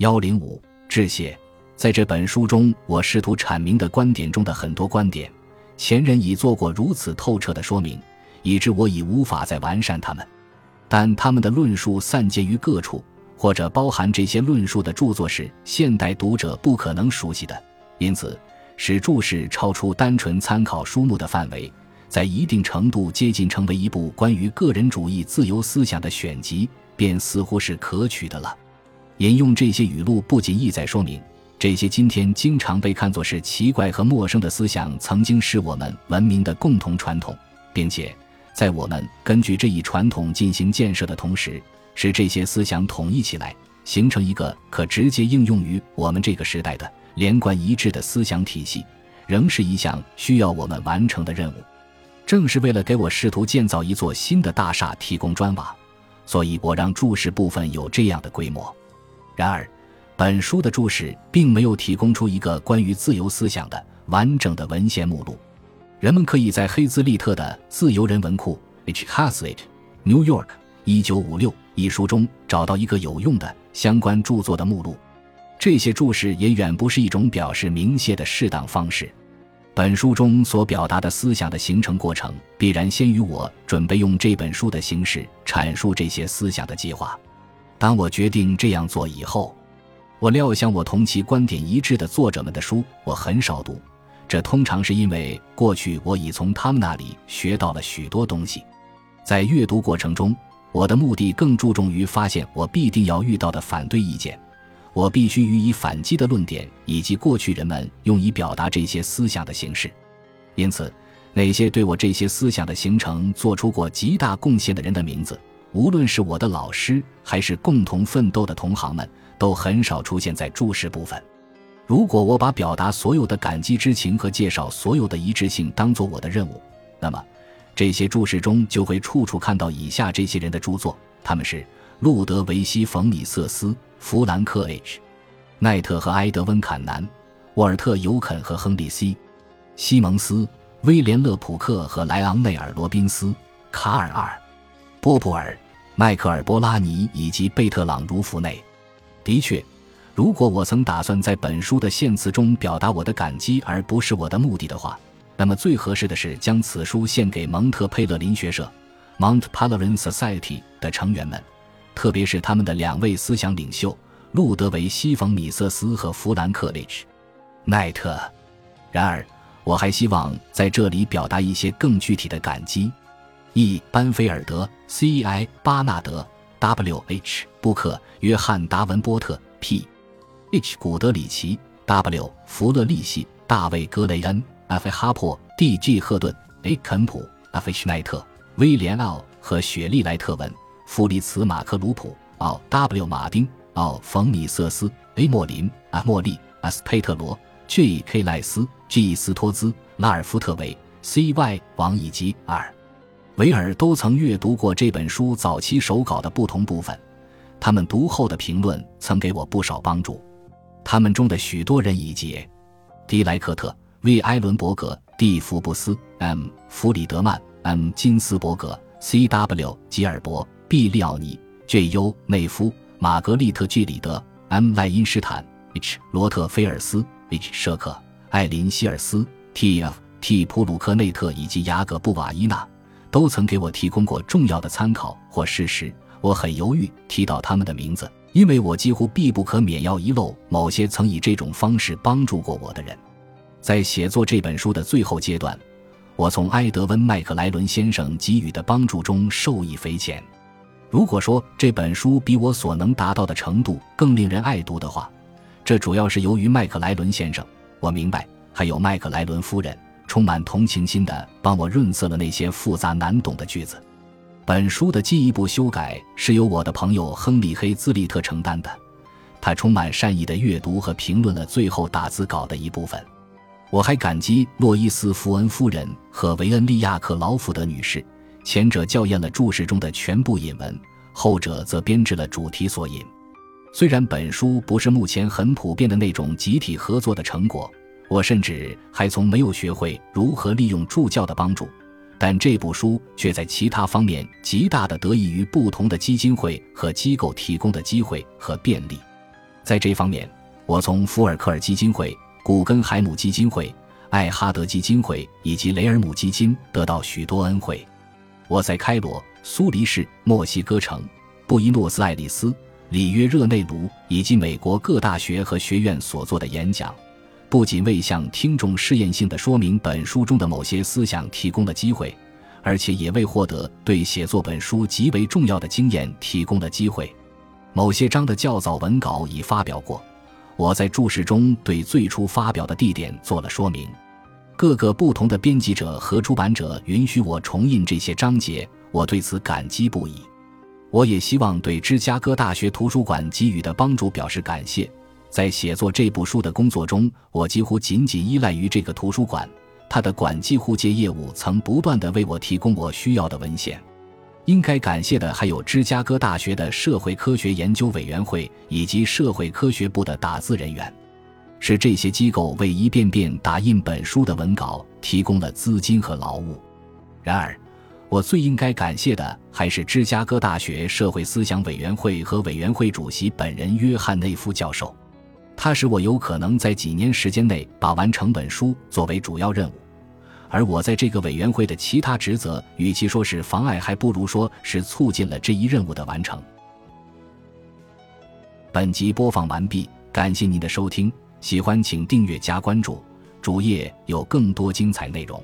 幺零五致谢。在这本书中，我试图阐明的观点中的很多观点，前人已做过如此透彻的说明，以致我已无法再完善他们。但他们的论述散结于各处，或者包含这些论述的著作是现代读者不可能熟悉的，因此使注释超出单纯参考书目的范围，在一定程度接近成为一部关于个人主义自由思想的选集，便似乎是可取的了。引用这些语录，不仅意在说明。这些今天经常被看作是奇怪和陌生的思想，曾经是我们文明的共同传统，并且在我们根据这一传统进行建设的同时，使这些思想统一起来，形成一个可直接应用于我们这个时代的连贯一致的思想体系，仍是一项需要我们完成的任务。正是为了给我试图建造一座新的大厦提供砖瓦，所以我让注释部分有这样的规模。然而。本书的注释并没有提供出一个关于自由思想的完整的文献目录。人们可以在黑兹利特的《自由人文库》（H. Hazlitt, New York, 1956） 一书中找到一个有用的相关著作的目录。这些注释也远不是一种表示明谢的适当方式。本书中所表达的思想的形成过程，必然先于我准备用这本书的形式阐述这些思想的计划。当我决定这样做以后，我料想，我同其观点一致的作者们的书，我很少读。这通常是因为过去我已从他们那里学到了许多东西。在阅读过程中，我的目的更注重于发现我必定要遇到的反对意见，我必须予以反击的论点，以及过去人们用以表达这些思想的形式。因此，那些对我这些思想的形成做出过极大贡献的人的名字，无论是我的老师，还是共同奋斗的同行们。都很少出现在注释部分。如果我把表达所有的感激之情和介绍所有的一致性当做我的任务，那么这些注释中就会处处看到以下这些人的著作：他们是路德维希·冯·米瑟斯、弗兰克 ·H· 奈特和埃德温·坎南、沃尔特·尤肯和亨利 ·C· 西蒙斯、威廉·勒普克和莱昂内尔·罗宾斯、卡尔·尔、波普尔、迈克尔·波拉尼以及贝特朗·茹弗内。的确，如果我曾打算在本书的献词中表达我的感激，而不是我的目的的话，那么最合适的是将此书献给蒙特佩勒林学社 （Mont Pelerin Society） 的成员们，特别是他们的两位思想领袖路德维希·冯·米瑟斯和弗兰克·利奇·奈特。然而，我还希望在这里表达一些更具体的感激：E. 班菲尔德 （C.I. 巴纳德）。W. H. 布克、约翰·达文波特、P. H. 古德里奇、W. 弗勒利希、大卫·格雷恩、F. 哈珀、D. G. 赫顿、A. 肯普、F. H. 奈特、威廉·奥和雪莉·莱特文、弗里茨·马克鲁普、奥 W. 马丁、奥冯·米瑟斯、A. 莫林、阿莫利、S. 佩特罗、J. K. 赖斯、G. 斯托兹、拉尔夫特维、C. Y. 王以及 R. 维尔都曾阅读过这本书早期手稿的不同部分，他们读后的评论曾给我不少帮助。他们中的许多人以及迪莱克特、V. 埃伦伯格、蒂福布斯、M. 弗里德曼、M. 金斯伯格、C. W. 吉尔伯、B. 利奥尼、J. U. 内夫、玛格丽特·居里德、M. 赖因斯坦、H. 罗特菲尔斯、H. 舍克、艾琳希尔斯、T. F. T. 普鲁克内特以及雅各布瓦伊纳。都曾给我提供过重要的参考或事实，我很犹豫提到他们的名字，因为我几乎必不可免要遗漏某些曾以这种方式帮助过我的人。在写作这本书的最后阶段，我从埃德温·麦克莱伦先生给予的帮助中受益匪浅。如果说这本书比我所能达到的程度更令人爱读的话，这主要是由于麦克莱伦先生。我明白，还有麦克莱伦夫人。充满同情心的帮我润色了那些复杂难懂的句子。本书的进一步修改是由我的朋友亨利·黑兹利特承担的，他充满善意的阅读和评论了最后打字稿的一部分。我还感激洛伊斯·福恩夫人和维恩利亚克·劳福德女士，前者校验了注释中的全部引文，后者则编制了主题索引。虽然本书不是目前很普遍的那种集体合作的成果。我甚至还从没有学会如何利用助教的帮助，但这部书却在其他方面极大的得益于不同的基金会和机构提供的机会和便利。在这方面，我从福尔克尔基金会、古根海姆基金会、艾哈德基金会以及雷尔姆基金得到许多恩惠。我在开罗、苏黎世、墨西哥城、布宜诺斯艾利斯、里约热内卢以及美国各大学和学院所做的演讲，不仅为向听众试验性的说明本书中的某些思想提供了机会，而且也为获得对写作本书极为重要的经验提供了机会。某些章的较早文稿已发表过，我在注释中对最初发表的地点做了说明。各个不同的编辑者和出版者允许我重印这些章节，我对此感激不已。我也希望对芝加哥大学图书馆给予的帮助表示感谢。在写作这部书的工作中，我几乎仅仅依赖于这个图书馆，它的管际互借业务曾不断地为我提供我需要的文献。应该感谢的还有芝加哥大学的社会科学研究委员会以及社会科学部的打字人员，是这些机构为一遍遍打印本书的文稿提供了资金和劳务。然而，我最应该感谢的还是芝加哥大学社会思想委员会和委员会主席本人约翰内夫教授，它使我有可能在几年时间内把完成本书作为主要任务。而我在这个委员会的其他职责，与其说是妨碍，还不如说是促进了这一任务的完成。本集播放完毕，感谢您的收听，喜欢请订阅加关注，主页有更多精彩内容。